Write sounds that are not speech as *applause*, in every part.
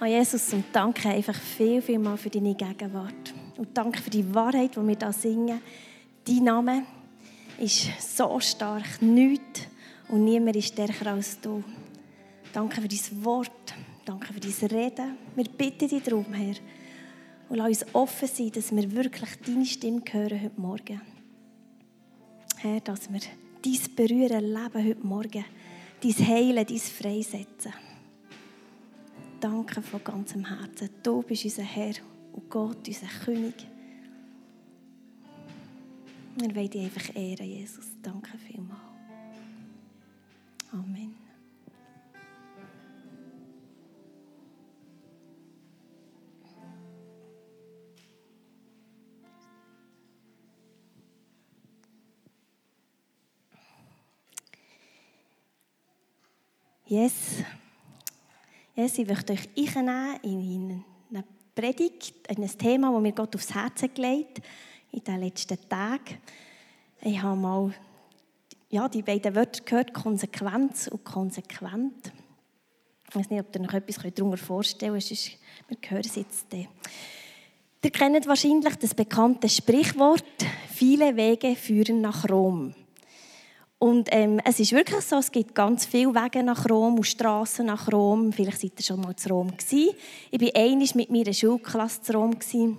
an Jesus und danke einfach viel, viel mal für deine Gegenwart. Und danke für die Wahrheit, die wir da singen. Dein Name ist so stark, nichts und niemand ist stärker als du. Danke für dein Wort, danke für dein Reden. Wir bitten dich darum, Herr. Und lass uns offen sein, dass wir wirklich deine Stimme hören heute Morgen. Herr, dass wir dein Berühren leben heute Morgen. Dein Heilen, dein Freisetzen danke von ganzem Herzen. Du bist unser Herr und Gott, unser König. Wir wollen dich einfach ehren, Jesus. Danke vielmals. Amen. Yes. Jesus, ich möchte euch einnehmen in eine Predigt, in ein Thema, das mir Gott aufs Herz gelegt hat in den letzten Tagen. Ich habe mal ja, die beiden Wörter gehört, Konsequenz und konsequent. Ich weiß nicht, ob ihr noch etwas darunter vorstellen könnt, wir hören es jetzt. Ihr kennt wahrscheinlich das bekannte Sprichwort, viele Wege führen nach Rom. Und ähm, es ist wirklich so, es gibt ganz viele Wege nach Rom und Straßen nach Rom. Vielleicht seid ihr schon mal zu Rom gewesen. Ich war einmal mit meiner Schulklasse zu Rom gewesen.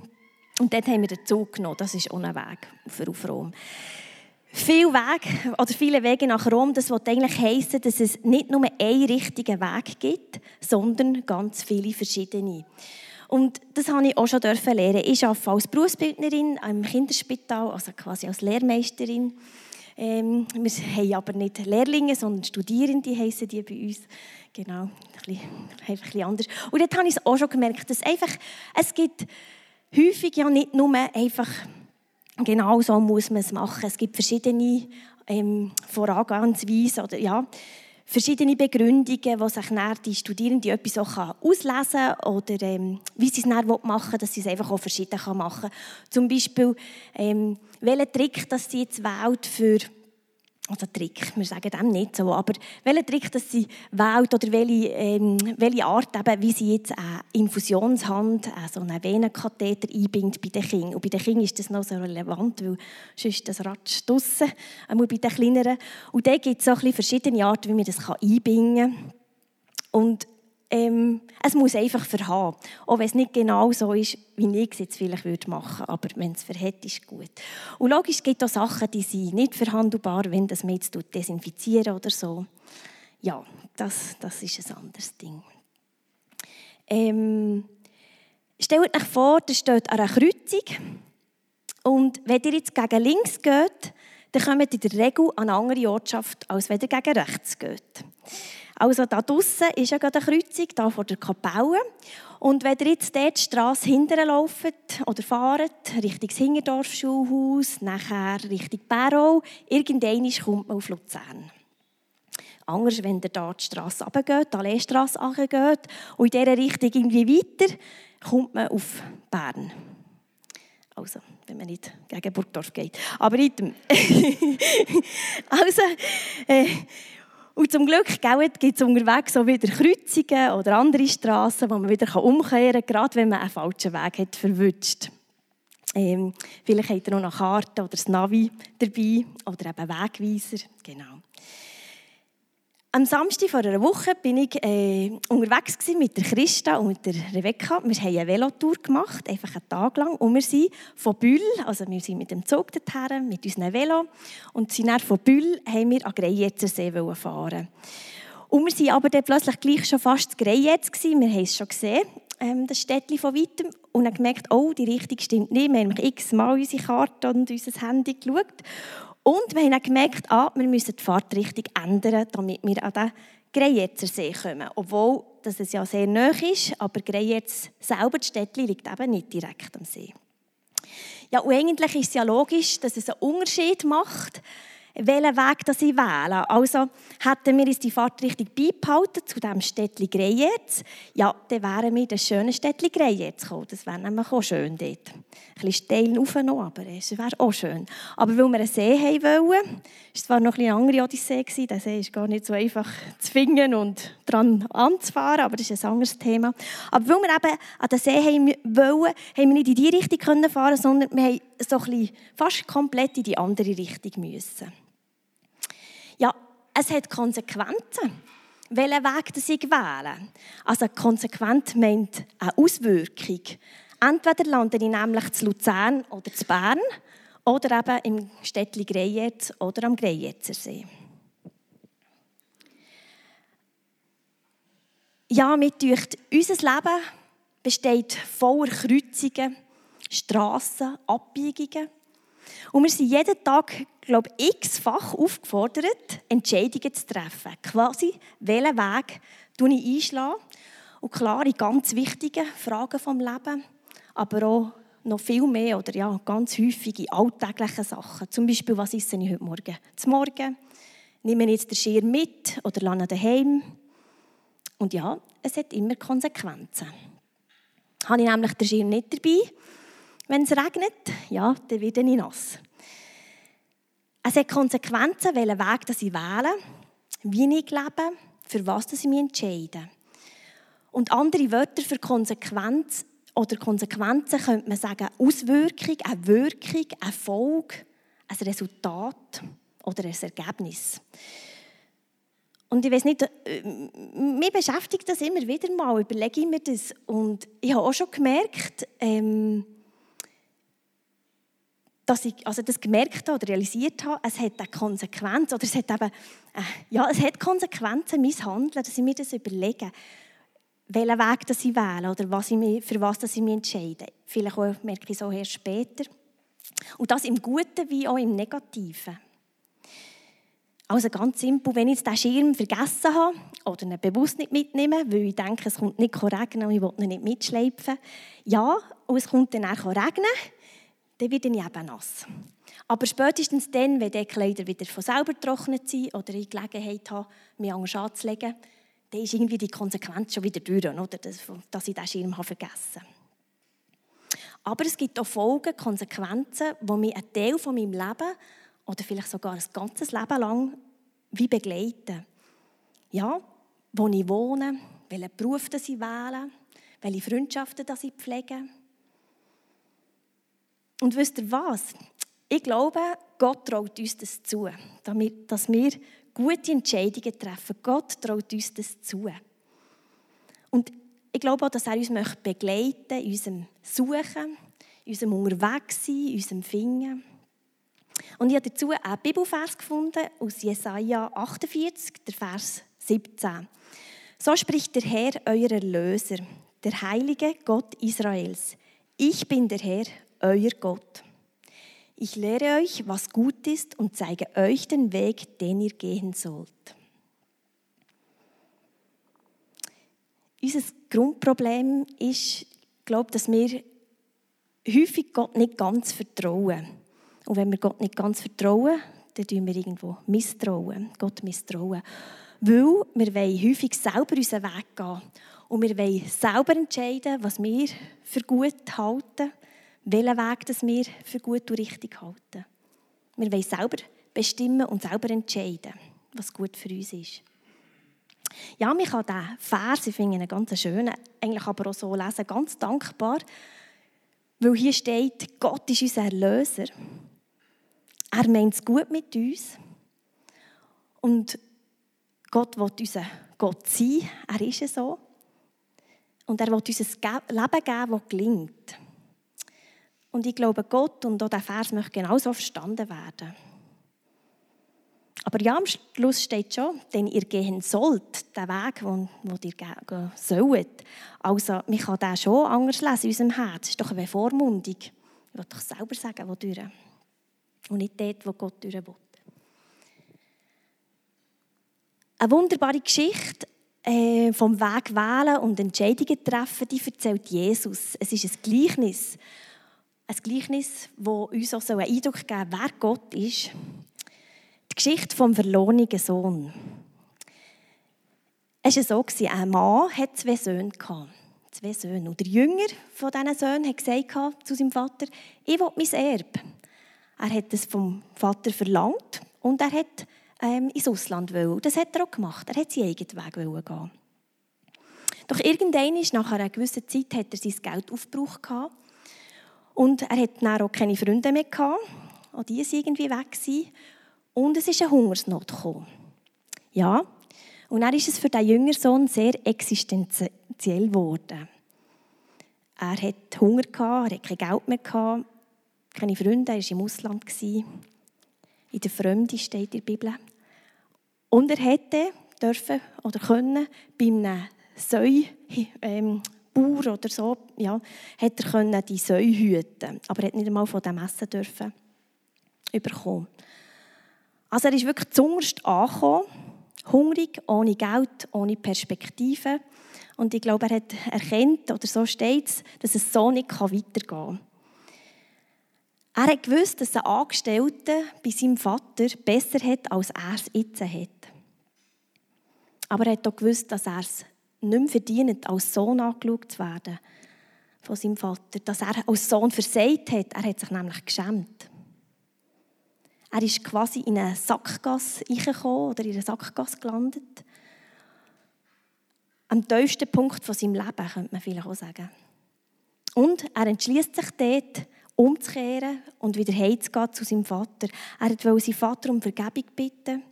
und dort haben wir den Zug genommen. Das ist ohne Weg für auf Rom. Viele Wege oder viele Wege nach Rom, das will eigentlich heißen, dass es nicht nur einen richtigen Weg gibt, sondern ganz viele verschiedene. Und das habe ich auch schon lernen. Ich arbeite als Berufsbildnerin im Kinderspital, also quasi als Lehrmeisterin. Ähm, wir haben aber nicht Lehrlinge, sondern Studierende heißen die bei uns. Genau, ein bisschen, ein bisschen anders. Und dort habe ich es auch schon gemerkt, dass einfach, es gibt häufig ja nicht nur einfach, genau so muss man es machen. Es gibt verschiedene ähm, Vorangehensweisen oder ja, verschiedene Begründungen, wo sich die Studierenden etwas auch auslesen können oder ähm, wie sie es dann machen wollen, dass sie es einfach auch verschieden machen können. Zum Beispiel, ähm, welchen Trick das sie jetzt wählt für also Trick, wir sagen dem nicht so, aber welchen Trick dass sie wählt oder welche, ähm, welche Art, eben, wie sie jetzt eine Infusionshand, äh, einen Venenkatheter einbindet bei den Kindern. Und bei den Kindern ist das noch so relevant, weil sonst das Ratsch draussen, einmal bei den Kleineren. Und da gibt es so ein verschiedene Arten, wie man das einbinden kann. Und ähm, es muss einfach verhaben. Auch wenn es nicht genau so ist, wie ich es jetzt vielleicht würde machen Aber wenn es verhält, ist gut. Und logisch gibt es auch Sachen, die sind nicht verhandelbar, wenn das man jetzt desinfizieren oder so. Ja, das, das ist ein anderes Ding. Ähm, stellt euch vor, ihr steht an einer Kreuzung und wenn ihr jetzt gegen links geht, dann kommt ihr in der Regel an eine andere Ortschaft, als wenn ihr gegen rechts geht. Also da draußen ist ja gerade eine Kreuzung, da vor der Kapelle. Und wenn ihr jetzt dort die Strasse hinterher lauft oder fahrt, Richtung Hingerdorf-Schulhaus, nachher Richtung Barrow, irgendwann kommt man auf Luzern. Anders, wenn ihr da die Strasse runtergeht, die Alleestrasse runtergeht und in dieser Richtung irgendwie weiter, kommt man auf Bern. Also, wenn man nicht gegen Burgdorf geht. Aber nicht. *laughs* also, äh, und zum Glück gibt es unterwegs auch wieder Kreuzungen oder andere Straßen, wo man wieder umkehren kann, gerade wenn man einen falschen Weg hat verwünscht. Ähm, vielleicht habt ihr noch eine Karte oder das Navi dabei oder eben Wegweiser. Genau. Am Samstag vor einer Woche bin ich äh, unterwegs mit der Christa und mit der Rebecca. Wir haben eine Velotour gemacht, einfach einen Tag lang. Und wir sind von Bühl, also wir sind mit dem Zug dorthin, mit unserem Velo. Und sind dann von Bühl haben wir an Grejetzersee fahren. Und wir waren aber dann plötzlich gleich schon fast Grejetz Wir haben es schon gesehen, ähm, das Städtchen von weitem. Und dann gemerkt, oh, die Richtung stimmt nicht. Wir haben x-mal unsere Karte und unser Handy geschaut. Und wir haben auch gemerkt, ah, wir müssen die Fahrtrichtung ändern, damit wir an den Grejetzer See kommen. Obwohl das es ja sehr nah ist, aber Grejetz selber, das Städtchen, liegt eben nicht direkt am See. Ja, und eigentlich ist es ja logisch, dass es einen Unterschied macht, welchen Weg das ich wähle. Also hätten wir uns die Fahrtrichtung beibehalten zu dem Städtli Greyerz, ja, dann wären wir in das schöne Städtli Greyerz gekommen. Das wäre nämlich auch schön dort. Ein bisschen steil rauf noch, aber es wäre auch schön. Aber weil wir einen See haben wollen, war es zwar noch eine andere Odyssee, der See ist gar nicht so einfach zu finden und dran anzufahren, aber das ist ein anderes Thema. Aber weil wir eben an den See haben wollen, haben wir nicht in die Richtung fahren sondern wir haben so ein fast komplett in die andere Richtung müssen. Ja, es hat Konsequenzen, welchen Weg ich wähle. Also konsequent meint eine Auswirkung. Entweder lande ich nämlich zu Luzern oder zu Bern oder eben im Städtli Greyerz oder am Greyerzer See. Ja, mit durch unser Leben besteht voller Kreuzungen, Strassen, Abbiegungen. Und wir sind jeden Tag, glaube ich, x-fach aufgefordert, Entscheidungen zu treffen. Quasi, welchen Weg ich einschlage. Und klar, in ganz wichtigen Fragen vom Leben, aber auch noch viel mehr oder ja, ganz häufige alltägliche Sachen. Zum Beispiel, was esse ich heute Morgen? Zum Morgen nehme ich jetzt den Schirm mit oder lande daheim? Und ja, es hat immer Konsequenzen. Habe ich nämlich den Schirm nicht dabei, wenn es regnet, ja, dann werde ich nass. Es hat Konsequenzen, welchen Weg ich wähle, wie ich lebe, für was ich mich entscheide. Und andere Wörter für Konsequenz oder Konsequenzen könnte man sagen Auswirkung, eine Wirkung, eine Folge, ein Resultat oder ein Ergebnis. Und ich weiß nicht, äh, mich beschäftigt das immer wieder mal, überlege ich mir das. Und ich habe auch schon gemerkt, ähm, dass ich also das gemerkt habe oder realisiert habe, es hat eine Konsequenz oder es hat eben, äh, ja, es hat Konsequenzen, mein Handeln, dass ich mir das überlege, welchen Weg das ich wähle oder was ich mich, für was ich mich entscheide. Vielleicht auch, merke ich es auch erst später. Und das im Guten wie auch im Negativen. Also ganz simpel, wenn ich jetzt den Schirm vergessen habe oder ihn bewusst nicht mitnehme, weil ich denke, es kommt nicht regnen und ich will ihn nicht mitschleifen. Ja, und es kommt dann auch regnen, dann werde ich eben nass. Aber spätestens dann, wenn die Kleider wieder von selber getrocknet sind oder ich Gelegenheit habe, mich anders anzulegen, dann ist irgendwie die Konsequenz schon wieder durch, oder? dass ich diesen Schirm habe vergessen habe. Aber es gibt auch Folgen, Konsequenzen, die mich einen Teil von meinem Leben oder vielleicht sogar ein ganzes Leben lang wie begleiten. Ja, wo ich wohne, welchen Beruf ich wähle, welche Freundschaften ich pflege und wisst ihr was? Ich glaube, Gott traut uns das zu, damit, dass wir gute Entscheidungen treffen. Gott traut uns das zu. Und ich glaube auch, dass er uns begleiten möchte in unserem Suchen, in unserem Unterwegssein, in unserem Finden. Und ich habe dazu einen Bibelvers gefunden aus Jesaja 48, der Vers 17. So spricht der Herr, euer Erlöser, der heilige Gott Israels. Ich bin der Herr, euer Gott. Ich lehre euch, was gut ist und zeige euch den Weg, den ihr gehen sollt. Unser Grundproblem ist, glaube dass wir häufig Gott nicht ganz vertrauen. Und wenn wir Gott nicht ganz vertrauen, dann tun wir irgendwo misstrauen, Gott misstrauen. Weil wir wollen häufig selber unseren Weg gehen. Und wir wollen selber entscheiden, was wir für gut halten welchen Weg das wir für gut und richtig halten. Wir wollen selber bestimmen und selber entscheiden, was gut für uns ist. Ja, ich kann diesen Vers, ich finde ihn ganz schön, eigentlich aber auch so lesen, ganz dankbar, weil hier steht, Gott ist unser Erlöser. Er meint es gut mit uns. Und Gott will unser Gott sein, er ist so. Und er will uns ein Leben geben, das gelingt. Und ich glaube, Gott und auch der Vers möchte genauso verstanden werden. Aber ja, am Schluss steht schon, denn ihr gehen sollt, den Weg, wo ihr gehen sollt. Also, man kann den schon anders lesen in unserem Herz. Das ist doch eine Bevormundung. Ich will doch selber sagen, wo durch. Und nicht dort, wo Gott durch will. Eine wunderbare Geschichte äh, vom Weg wählen und Entscheidungen treffen, die erzählt Jesus. Es ist ein Gleichnis ein Gleichnis, das uns auch einen Eindruck geben soll, wer Gott ist. Die Geschichte vom verlorenen Sohn. Es war so, ein Mann hatte zwei Söhne. Zwei Söhne. Und der Jünger von diesen Söhnen hat gesagt zu seinem Vater, ich will mein Erbe. Er hat es vom Vater verlangt und er hat ähm, ins Ausland wollen. Das hat er auch gemacht. Er hat seinen eigenen Weg gehen. Doch irgendwann, nach einer gewissen Zeit, hat er sein Geld aufgebraucht. Und er hat dann auch keine Freunde mehr. Gehabt. Auch die waren irgendwie weg. Und es ist eine Hungersnot gekommen. Ja, und dann ist es für den jüngeren Sohn sehr existenziell geworden. Er hatte Hunger, er hatte kein Geld mehr, keine Freunde, er war im Ausland. In der Fremde steht in der Bibel. Und er hätte dürfen oder können bei einem Säu, ähm, Bauer oder so, ja, hätte er können die Säu hüten Aber er hat nicht einmal von dem Essen dürfen überkommen. Also er ist wirklich zuunterst angekommen, hungrig, ohne Geld, ohne Perspektive. Und ich glaube, er hat erkannt, oder so steht es, dass es so nicht weitergehen kann. Er hat gewusst, dass ein Angestellter bei seinem Vater besser hat, als er es jetzt hat. Aber er hat auch gewusst, dass er es nicht mehr verdient, als Sohn angeschaut zu werden von seinem Vater. Dass er als Sohn versagt hat. Er hat sich nämlich geschämt. Er ist quasi in eine Sackgasse reingekommen oder in eine Sackgasse gelandet. Am tiefsten Punkt von seinem Leben, könnte man vielleicht auch sagen. Und er entschließt sich dort, umzukehren und wieder heimzugehen zu seinem Vater. Er wollte seinen Vater um Vergebung bitten,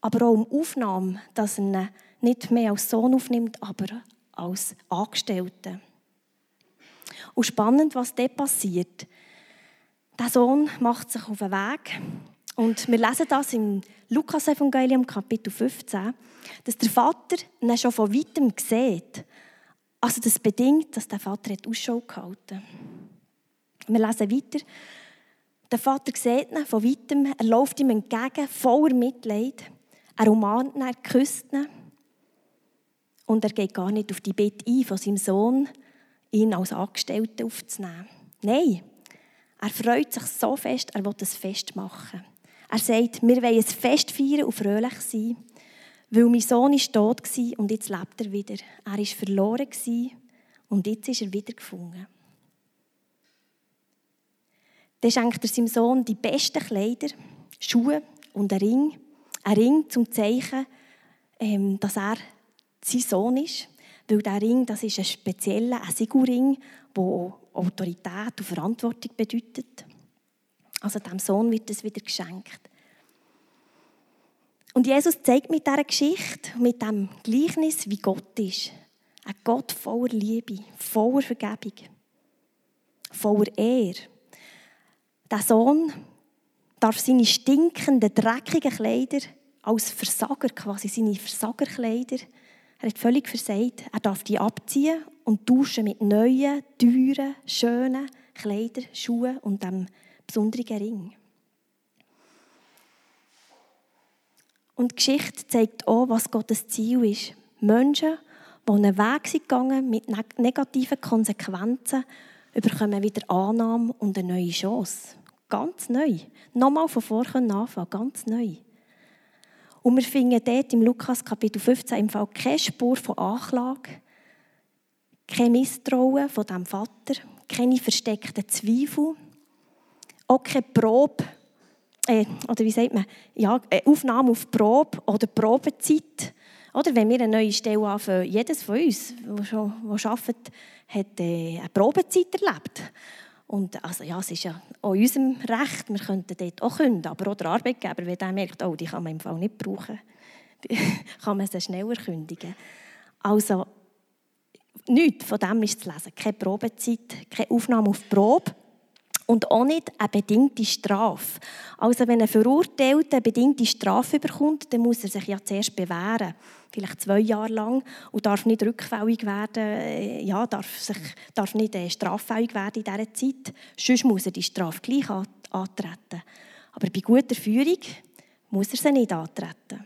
aber auch um Aufnahme, dass er nicht mehr als Sohn aufnimmt, aber als Angestellten. Und spannend, was dort passiert. Der Sohn macht sich auf den Weg und wir lesen das im Lukas-Evangelium, Kapitel 15, dass der Vater ihn schon von weitem sieht. Also das bedingt, dass der Vater Ausschau gehalten hat. Wir lesen weiter. Der Vater sieht ihn von weitem, er läuft ihm entgegen, voller Mitleid. Er umarmt ihn, er küsst ihn. Und er geht gar nicht auf die Bitte ein von seinem Sohn, ihn als Angestellten aufzunehmen. Nein, er freut sich so fest, er will es Fest machen. Er sagt, wir wollen ein Fest feiern und fröhlich sein, weil mein Sohn ist tot war und jetzt lebt er wieder. Er war verloren und jetzt ist er wieder gefunden. Dann schenkt er seinem Sohn die besten Kleider, Schuhe und einen Ring. Ein Ring zum Zeichen, ähm, dass er sein Sohn ist. Weil dieser Ring, das ist ein spezieller, ein Sigurring, der Autorität und Verantwortung bedeutet. Also dem Sohn wird es wieder geschenkt. Und Jesus zeigt mit dieser Geschichte, mit dem Gleichnis, wie Gott ist. Ein Gott voller Liebe, voller Vergebung, voller Ehre. Der Sohn darf seine stinkenden, dreckigen Kleider als Versager, quasi seine Versagerkleider, er hat völlig versagt, er darf die abziehen und tauschen mit neuen, teuren, schönen Kleidern, Schuhen und dem besonderen Ring. Und die Geschichte zeigt auch, was Gottes Ziel ist. Menschen, die einen Weg sind gegangen mit negativen Konsequenzen, bekommen wieder Annahme und eine neue Chance. Ganz neu. Nochmal von vorne anfangen, ganz neu. Und wir finden dort im Lukas Kapitel 15 im Fall keine Spur von Anklage, kein Misstrauen von dem Vater, keine versteckten Zweifel, auch keine Probe, äh, oder wie sagt man, ja, Aufnahme auf Probe oder Probezeit. Oder wenn wir eine neue Stelle anfangen, jedes von uns, der schon arbeitet, hat äh, eine Probezeit erlebt. Und also, ja, es ist ja auch unserem Recht, wir könnten dort auch künden, aber auch der Arbeitgeber, wenn der merkt, oh, die kann man im Fall nicht brauchen, *laughs* kann man sie schneller kündigen. Also, nichts von dem ist zu lesen. Keine Probezeit, keine Aufnahme auf Probe und auch nicht eine bedingte Strafe. Also wenn ein Verurteilter eine bedingte Strafe bekommt, dann muss er sich ja zuerst bewähren, vielleicht zwei Jahre lang, und darf nicht rückfällig werden, äh, ja, darf, sich, darf nicht äh, straffällig werden in dieser Zeit. Sonst muss er die Strafe gleich antreten. Aber bei guter Führung muss er sie nicht antreten.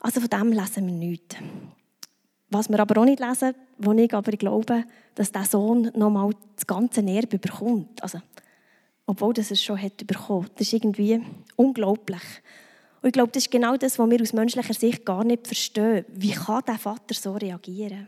Also von dem lesen wir nichts. Was wir aber auch nicht lesen, wo ich aber glaube, dass der Sohn nochmal das ganze Erbe bekommt. Also obwohl das er schon hat bekommen. Das ist irgendwie unglaublich. Und ich glaube, das ist genau das, was wir aus menschlicher Sicht gar nicht verstehen. Wie kann der Vater so reagieren?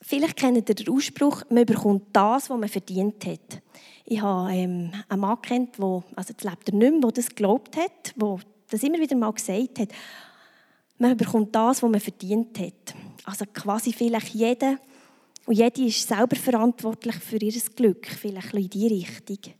Vielleicht kennt ihr den Ausspruch, man bekommt das, was man verdient hat. Ich habe ähm, einen Mann kennt, der, also jetzt lebt er nicht mehr, der das geglaubt hat, der das immer wieder mal gesagt hat. Man bekommt das, was man verdient hat. Also quasi vielleicht jeder und jede ist selber verantwortlich für ihr Glück, vielleicht in diese Richtung.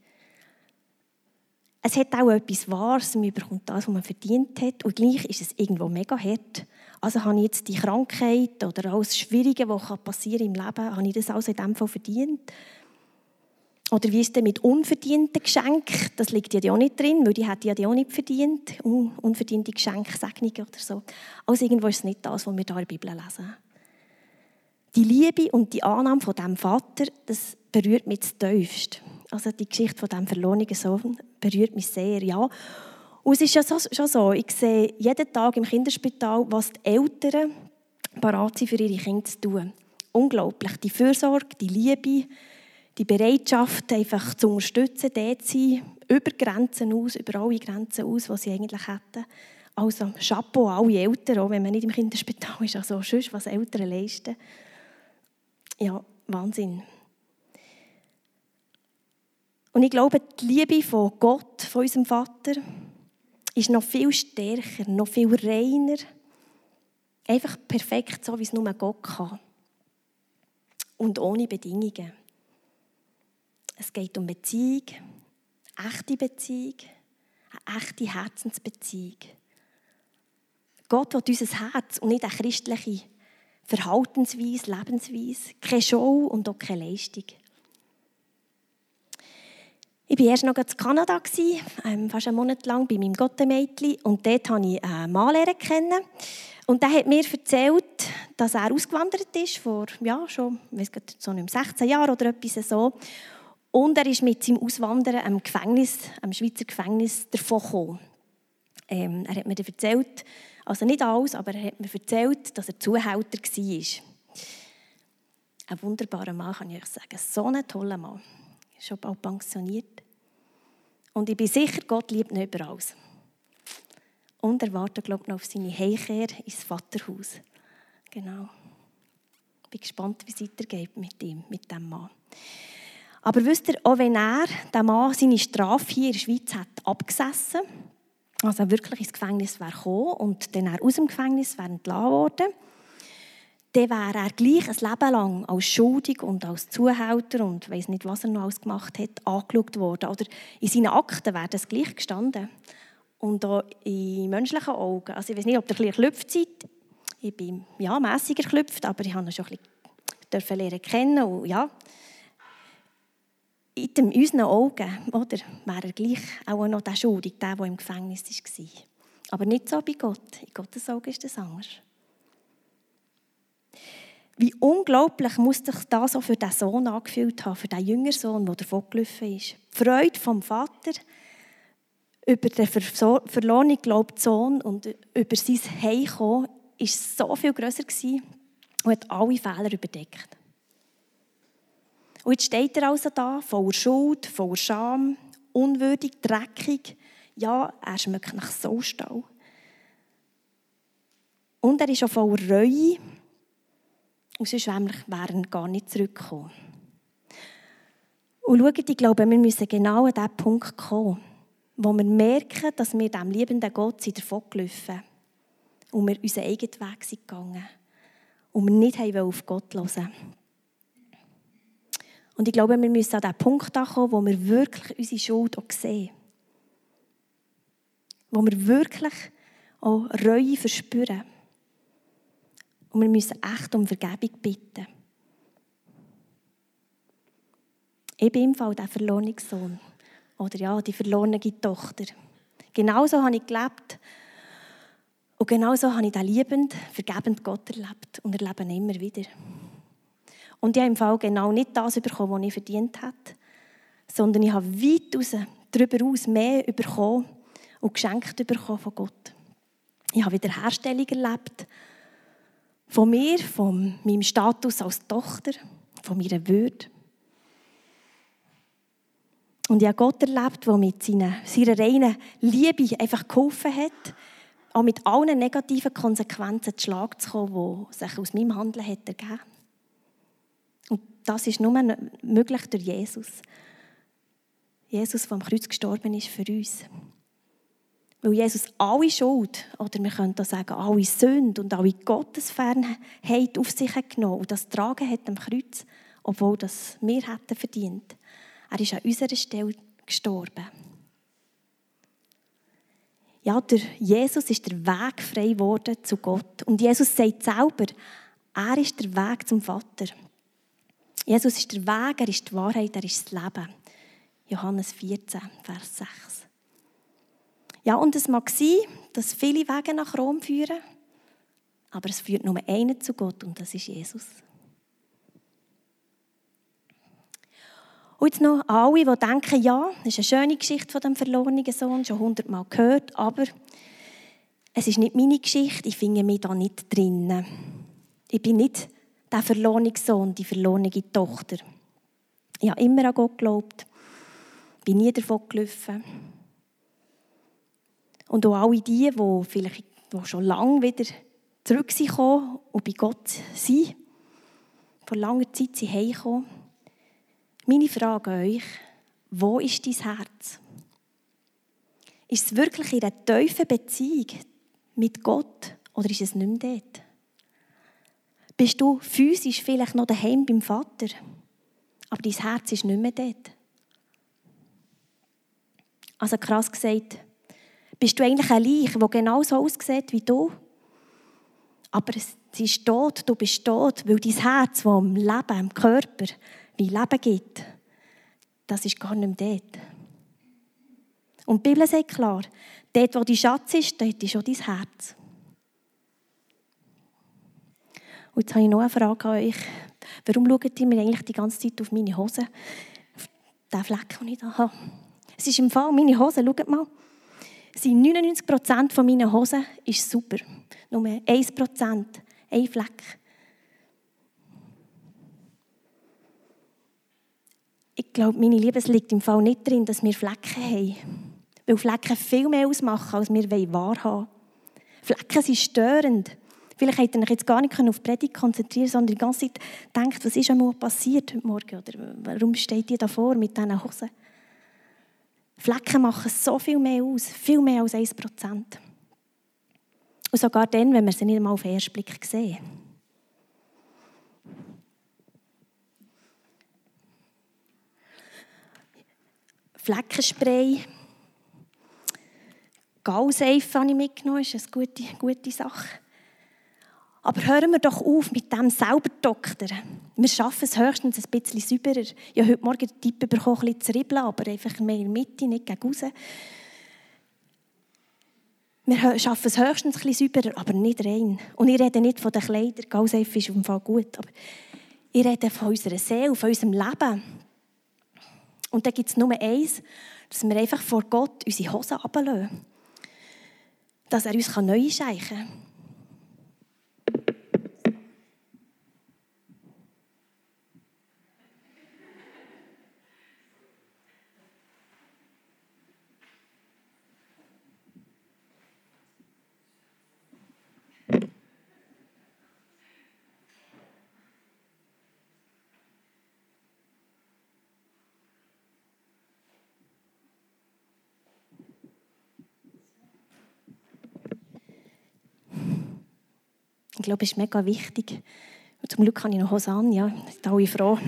Es hat auch etwas Wahres, man bekommt das, was man verdient hat und gleich ist es irgendwo mega hart. Also habe ich jetzt die Krankheit oder alles Schwierige, was passieren im Leben, habe ich das also in diesem Fall verdient? Oder wie ist es mit unverdienten Geschenken? Das liegt ja auch nicht drin, weil die hat ja auch nicht verdient. unverdiente Geschenke, Segnungen oder so. Also irgendwo ist es nicht das, was wir hier in der Bibel lesen. Die Liebe und die Annahme von dem Vater, das berührt mich zu tiefst. Also die Geschichte von dem verlorenen Sohn berührt mich sehr, ja. Und es ist ja so, schon so, ich sehe jeden Tag im Kinderspital, was die Eltern bereit sind, für ihre Kinder zu tun. Unglaublich. Die Fürsorge, die Liebe, die Bereitschaft, einfach zu unterstützen, dort zu sein, über Grenzen aus, über alle Grenzen aus, die sie eigentlich hätten. Also Chapeau an alle Eltern, auch wenn man nicht im Kinderspital ist, also sonst, was Eltern leisten. Ja, Wahnsinn. Und ich glaube, die Liebe von Gott, von unserem Vater, ist noch viel stärker, noch viel reiner. Einfach perfekt, so wie es nur Gott kann. Und ohne Bedingungen. Es geht um Beziehung, echte Beziehung, eine echte Herzensbeziehung. Gott will unser Herz und nicht eine christliche Verhaltensweise, Lebensweise, keine Show und auch keine Leistung. Ich war erst noch in Kanada, ähm, fast einen Monat lang bei meinem Gottemädchen. Und dort habe ich einen Mann kennen. Und der hat mir erzählt, dass er ausgewandert ist, vor ja, schon ich weiß nicht, so 16 Jahren oder etwas so. Und er ist mit seinem Auswandern am Gefängnis, am Schweizer Gefängnis davon gekommen. Ähm, er hat mir erzählt, also nicht alles, aber er hat mir erzählt, dass er Zuhälter war. Ein wunderbarer Mann, kann ich euch sagen. So ein toller Mann. Schon bald pensioniert. Und ich bin sicher, Gott liebt ihn über alles. Und er wartet, glaube ich, noch auf seine Heimkehr ins Vaterhaus. Genau. Ich bin gespannt, wie es weitergeht mit ihm, mit dem Mann. Aber wisst ihr, auch wenn er, der Mann, seine Strafe hier in der Schweiz hat abgesessen, also wirklich ins Gefängnis wäre gekommen und dann aus dem Gefängnis wäre entlassen worden, dann wäre er gleich ein Leben lang als schuldig und als Zuhälter und weiß nicht, was er noch alles gemacht hat, angeschaut worden. Oder in seinen Akten wäre das gleich gestanden. Und auch in menschlichen Augen. Also ich weiß nicht, ob ihr ein bisschen seid. Ich bin ja, mässiger geklüpft, aber ich habe ihn schon ein bisschen lernen kennen. Und ja, in unseren Augen oder, wäre er gleich auch noch der Schuldig, der, der im Gefängnis war. Aber nicht so bei Gott. In Gottes Augen ist das anders. Wie unglaublich muss sich das auch für den Sohn angefühlt haben, für den jüngeren Sohn, der davon gelaufen ist. Die Freude vom Vater über den verlorenen glaubten Sohn und über sein Heimkommen war so viel grösser und hat alle Fehler überdeckt. Und jetzt steht er also da, voller Schuld, voller Scham, unwürdig, dreckig. Ja, er schmeckt nach Saustall. Und er ist auch voller Reue. Und sonst wäre er gar nicht zurückgekommen. Und schaut, ich glaube, wir müssen genau an diesen Punkt kommen, wo wir merken, dass wir dem liebenden Gott sind davon gelaufen und wir unseren eigenen Weg sind gegangen und wir nicht auf Gott hören und ich glaube, wir müssen an den Punkt kommen, wo wir wirklich unsere Schuld auch sehen. Wo wir wirklich auch Reue verspüren. Und wir müssen echt um Vergebung bitten. Ich bin im Fall der verlorene Sohn. Oder ja, die verlorene Tochter. Genauso habe ich gelebt. Und genauso habe ich den liebend, vergebend Gott erlebt und erlebe ihn immer wieder. Und ich habe im Fall genau nicht das bekommen, was ich verdient habe, sondern ich habe weit raus, darüber aus mehr bekommen und geschenkt bekommen von Gott. Ich habe Wiederherstellung erlebt von mir, von meinem Status als Tochter, von meiner Würde. Und ich habe Gott erlebt, der mit seiner, seiner reinen Liebe einfach geholfen hat, auch mit allen negativen Konsequenzen zu Schlag zu kommen, die sich aus meinem Handeln hat ergeben das ist nur möglich durch Jesus. Jesus, der am Kreuz gestorben ist für uns. Weil Jesus alle Schuld, oder wir können auch sagen, alle Sünde und alle Gottesfernheit auf sich genommen und das tragen hat am Kreuz, obwohl das wir hätten verdient. Er ist an unserer Stelle gestorben. Ja, der Jesus ist der Weg frei geworden zu Gott. Und Jesus sagt selber, er ist der Weg zum Vater. Jesus ist der Weg, er ist die Wahrheit, er ist das Leben. Johannes 14, Vers 6. Ja, und es mag sein, dass viele Wege nach Rom führen, aber es führt nur einen zu Gott und das ist Jesus. Und jetzt noch alle, die denken, ja, das ist eine schöne Geschichte von dem verlorenen Sohn, schon hundertmal gehört, aber es ist nicht meine Geschichte, ich finde mich da nicht drin. Ich bin nicht der verlorene Sohn, die verlorene Tochter. Ich habe immer an Gott geglaubt, bin nie davon gelaufen. Und auch alle die, die vielleicht die schon lange wieder zurück sind und bei Gott sind, vor langer Zeit sind heimgekommen, meine Frage an euch, wo ist dein Herz? Ist es wirklich in einer tiefen Beziehung mit Gott oder ist es nicht mehr dort? Bist du physisch vielleicht noch daheim beim Vater, aber dein Herz ist nicht mehr dort? Also krass gesagt, bist du eigentlich ein Leich, das genauso aussieht wie du? Aber sie ist tot, du bist tot, weil dein Herz, das am Leben, im Körper, wie Leben gibt, das ist gar nicht mehr dort. Und die Bibel sagt klar, dort, wo dein Schatz ist, dort ist auch dein Herz. Und jetzt habe ich noch eine Frage an euch. Warum schaut ihr mir eigentlich die ganze Zeit auf meine Hose? Auf den Fleck, den ich da habe. Es ist im Fall, meine Hose, schaut mal. Sie 99% von meinen Hosen ist super. Nur 1%, ein Fleck. Ich glaube, meine Liebe, es liegt im Fall nicht drin, dass wir Flecken haben. Weil Flecken viel mehr ausmachen, als wir wahrhaben Flecken sind störend. Vielleicht hätte ihr euch jetzt gar nicht auf die Predigt konzentrieren sondern die ganze Zeit denkt, was ist einmal passiert heute Morgen? Oder warum steht ihr da vor mit diesen Hosen? Flecken machen so viel mehr aus, viel mehr als 1%. Und sogar dann, wenn wir sie nicht einmal auf den ersten Blick sehen. Fleckenspray. Gauseife habe ich mitgenommen, das ist eine gute, gute Sache. Aber hören wir doch auf mit dem selber doktern. Wir schaffen es höchstens ein bisschen sauberer. Ich habe heute Morgen den Tipp bekommen, ein bisschen zu aber einfach mehr in der Mitte, nicht gegen raus. Wir schaffen es höchstens ein bisschen sauberer, aber nicht rein. Und ich rede nicht von den Kleidern, Gauseife ist auf jeden Fall gut, aber ich rede von unserer Seele, von unserem Leben. Und da gibt es nur eins, dass wir einfach vor Gott unsere Hosen ablassen. Dass er uns neu scheichen kann. Glaube, es ist mega wichtig. Und zum Glück habe ich noch Hose an, ja, da bin ich froh.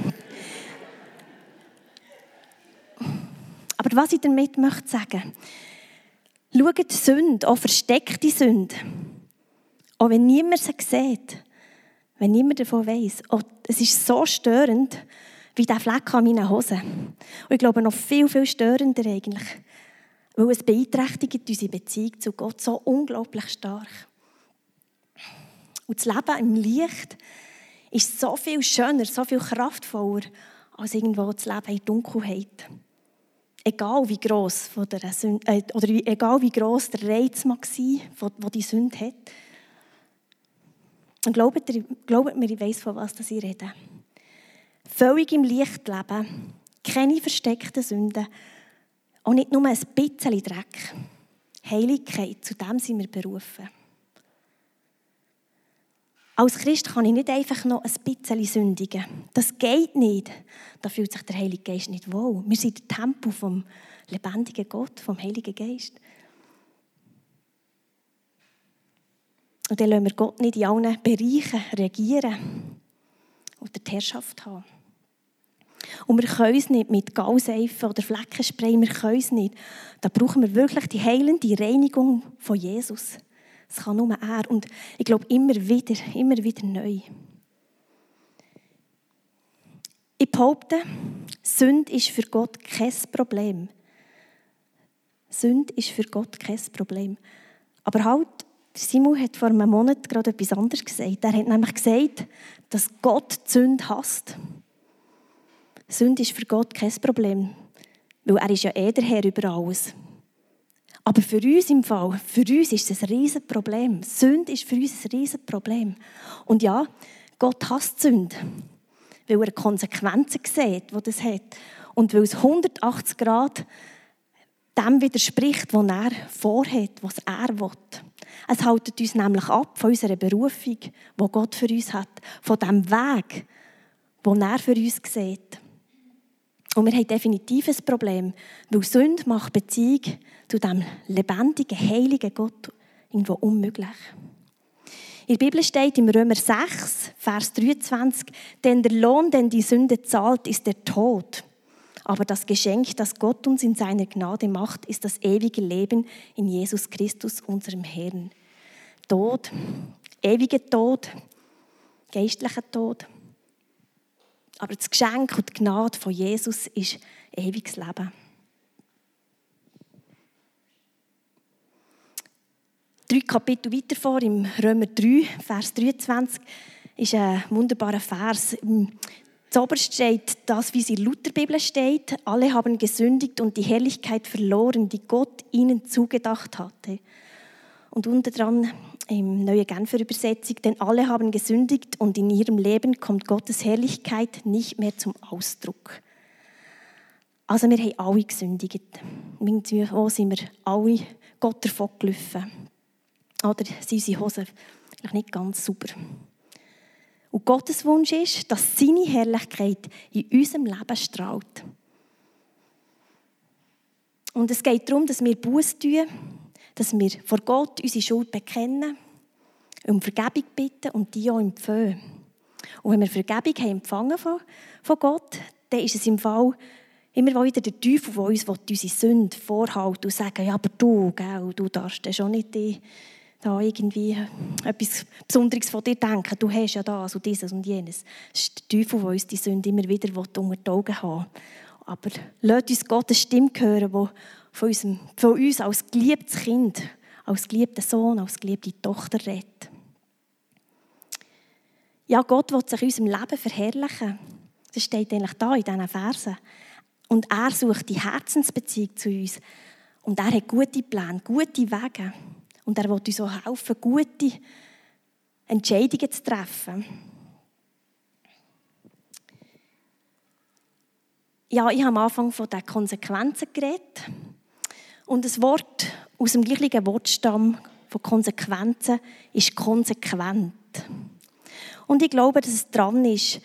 Aber was ich damit möchte sagen, schaut Sünde, auch versteckte Sünde, auch wenn niemand sie sieht, wenn niemand davon weiß, es ist so störend, wie der Fleck an meinen Hosen. Und ich glaube, noch viel, viel störender eigentlich, weil es beeinträchtigt unsere Beziehung zu Gott so unglaublich stark. Und das Leben im Licht ist so viel schöner, so viel kraftvoller als irgendwo das Leben in Dunkelheit. Egal wie gross der Sünde, äh, oder egal wie gross der Reiz mag sein, den die Sünde hat. Und glaubt, glaubt mir, ich weiß von was ich rede. Völlig im Licht leben keine versteckten Sünden, auch nicht nur ein bisschen Dreck. Heiligkeit, zu dem sind wir berufen. Als Christ kann ich nicht einfach noch ein bisschen sündigen. Das geht nicht. Da fühlt sich der Heilige Geist nicht wohl. Wir sind der Tempel vom lebendigen Gott, vom Heiligen Geist. Und dann lassen wir Gott nicht in allen Bereichen regieren oder die Herrschaft haben. Und wir können es nicht mit Gauseifen oder Fleckenspray, wir können es nicht. Da brauchen wir wirklich die heilende Reinigung von Jesus. Das kann nur er. Und ich glaube, immer wieder, immer wieder neu. Ich behaupte, Sünde ist für Gott kein Problem. Sünde ist für Gott kein Problem. Aber halt, Simon hat vor einem Monat gerade etwas anderes gesagt. Er hat nämlich gesagt, dass Gott die Sünde hasst. Sünde ist für Gott kein Problem, weil er ist ja eh der Herr über alles. Aber für uns im Fall, für uns ist es ein riesen Problem. Sünde ist für uns ein riesen Problem. Und ja, Gott hasst Sünde, weil er Konsequenzen sieht, die das hat. Und weil es 180 Grad dem widerspricht, was er vorhat, was er will. Es hält uns nämlich ab von unserer Berufung, die Gott für uns hat, von dem Weg, den er für uns sieht. Und wir haben definitiv ein Problem, weil Sünde macht Beziehung zu dem lebendigen, heiligen Gott irgendwo unmöglich. In der Bibel steht im Römer 6, Vers 23, denn der Lohn, den die Sünde zahlt, ist der Tod. Aber das Geschenk, das Gott uns in seiner Gnade macht, ist das ewige Leben in Jesus Christus, unserem Herrn. Tod, ewiger Tod, geistlicher Tod, aber das Geschenk und die Gnade von Jesus ist ewiges Leben. Drei Kapitel weiter vor, im Römer 3, Vers 23, ist ein wunderbarer Vers. Zoberst steht das, wie es in der Lutherbibel steht. Alle haben gesündigt und die Herrlichkeit verloren, die Gott ihnen zugedacht hatte. Und unter dran im neuen Genfer Übersetzung, denn alle haben gesündigt und in ihrem Leben kommt Gottes Herrlichkeit nicht mehr zum Ausdruck. Also wir haben alle gesündigt. Irgendwo sind wir alle Gott davon gelaufen. Oder sind unsere Hosen vielleicht nicht ganz sauber. Und Gottes Wunsch ist, dass seine Herrlichkeit in unserem Leben strahlt. Und es geht darum, dass wir Buß tun, dass wir vor Gott unsere Schuld bekennen, um Vergebung bitten und die auch empfehlen. Und wenn wir Vergebung haben empfangen von, von Gott, dann ist es im Fall immer wieder der Teufel, der uns unsere Sünde vorhält und sagt, ja, aber du, gell, du darfst ja schon nicht die, da irgendwie etwas Besonderes von dir denken. Du hast ja das und dieses und jenes. Es ist der Teufel, der uns die Sünde immer wieder unter die Augen haben Aber lasst uns Gottes Stimme hören, die von, unserem, von uns als geliebtes Kind, als geliebter Sohn, als geliebte Tochter redet. Ja, Gott will sich in unserem Leben verherrlichen. Das steht eigentlich da in diesen Versen. Und er sucht die Herzensbeziehung zu uns. Und er hat gute Pläne, gute Wege. Und er will uns auch helfen, gute Entscheidungen zu treffen. Ja, ich habe am Anfang von den Konsequenzen geredet. Und das Wort aus dem gleichen Wortstamm von Konsequenzen ist konsequent. Und ich glaube, dass es dran ist,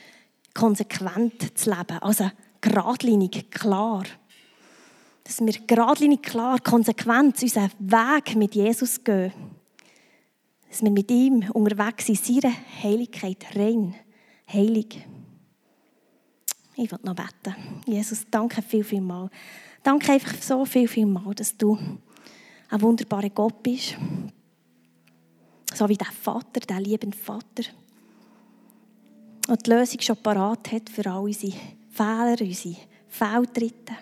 konsequent zu leben. Also geradlinig, klar. Dass wir geradlinig, klar, konsequent unseren Weg mit Jesus gehen. Dass wir mit ihm unterwegs sind, seine Heiligkeit rein, heilig. Ich will noch beten. Jesus, danke viel, viel mal. Danke einfach so viel, viel mal, dass du ein wunderbarer Gott bist. So wie der Vater, der liebende Vater. Und die Lösung schon parat hat für all unsere Fehler, unsere Fehltritte.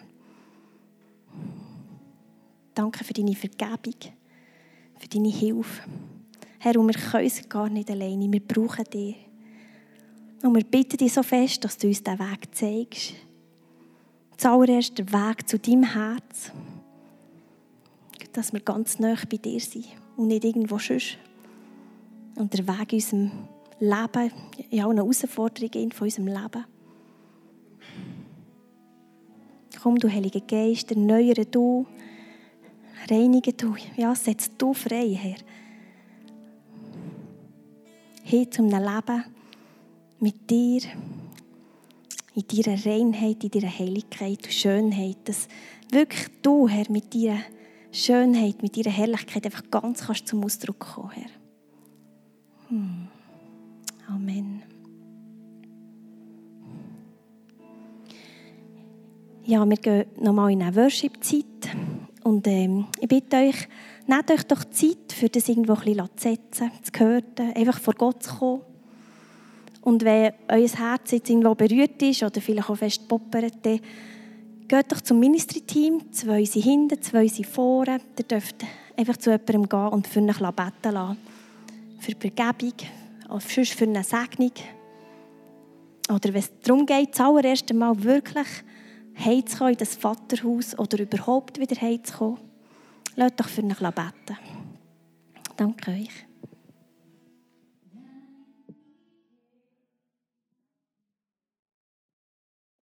Danke für deine Vergebung, für deine Hilfe. Herr, und wir können es gar nicht alleine, wir brauchen dich. Und wir bitten dich so fest, dass du uns diesen Weg zeigst zuallererst der Weg zu deinem Herz. Dass wir ganz nah bei dir sind und nicht irgendwo sonst. Und der Weg in unserem Leben, in allen Herausforderungen von unserem Leben. Komm, du Heiliger Geist, erneuere du, reinige du, ja, setz du frei, Herr. Hin zu einem Leben mit dir, in deiner Reinheit, in deiner Heiligkeit und Schönheit, dass wirklich du, Herr, mit deiner Schönheit, mit deiner Herrlichkeit einfach ganz kannst zum Ausdruck kommen, Herr. Hm. Amen. Ja, wir gehen nochmal in eine Worship-Zeit. Und ähm, ich bitte euch, nehmt euch doch Zeit, für das irgendwo ein bisschen zu setzen, zu hören, einfach vor Gott zu kommen. Und wenn euer Herz jetzt irgendwo berührt ist oder vielleicht auch fest poppert, geht doch zum Ministry-Team. Zwei sind hinten, zwei sind vorne. Ihr dürft einfach zu jemandem gehen und für ihn beten lassen. Für Vergebung, oder sonst für eine Segnung. Oder wenn es darum geht, das allererste Mal wirklich heimzukommen in das Vaterhaus oder überhaupt wieder heimzukommen, lasst doch für ihn beten. Danke euch.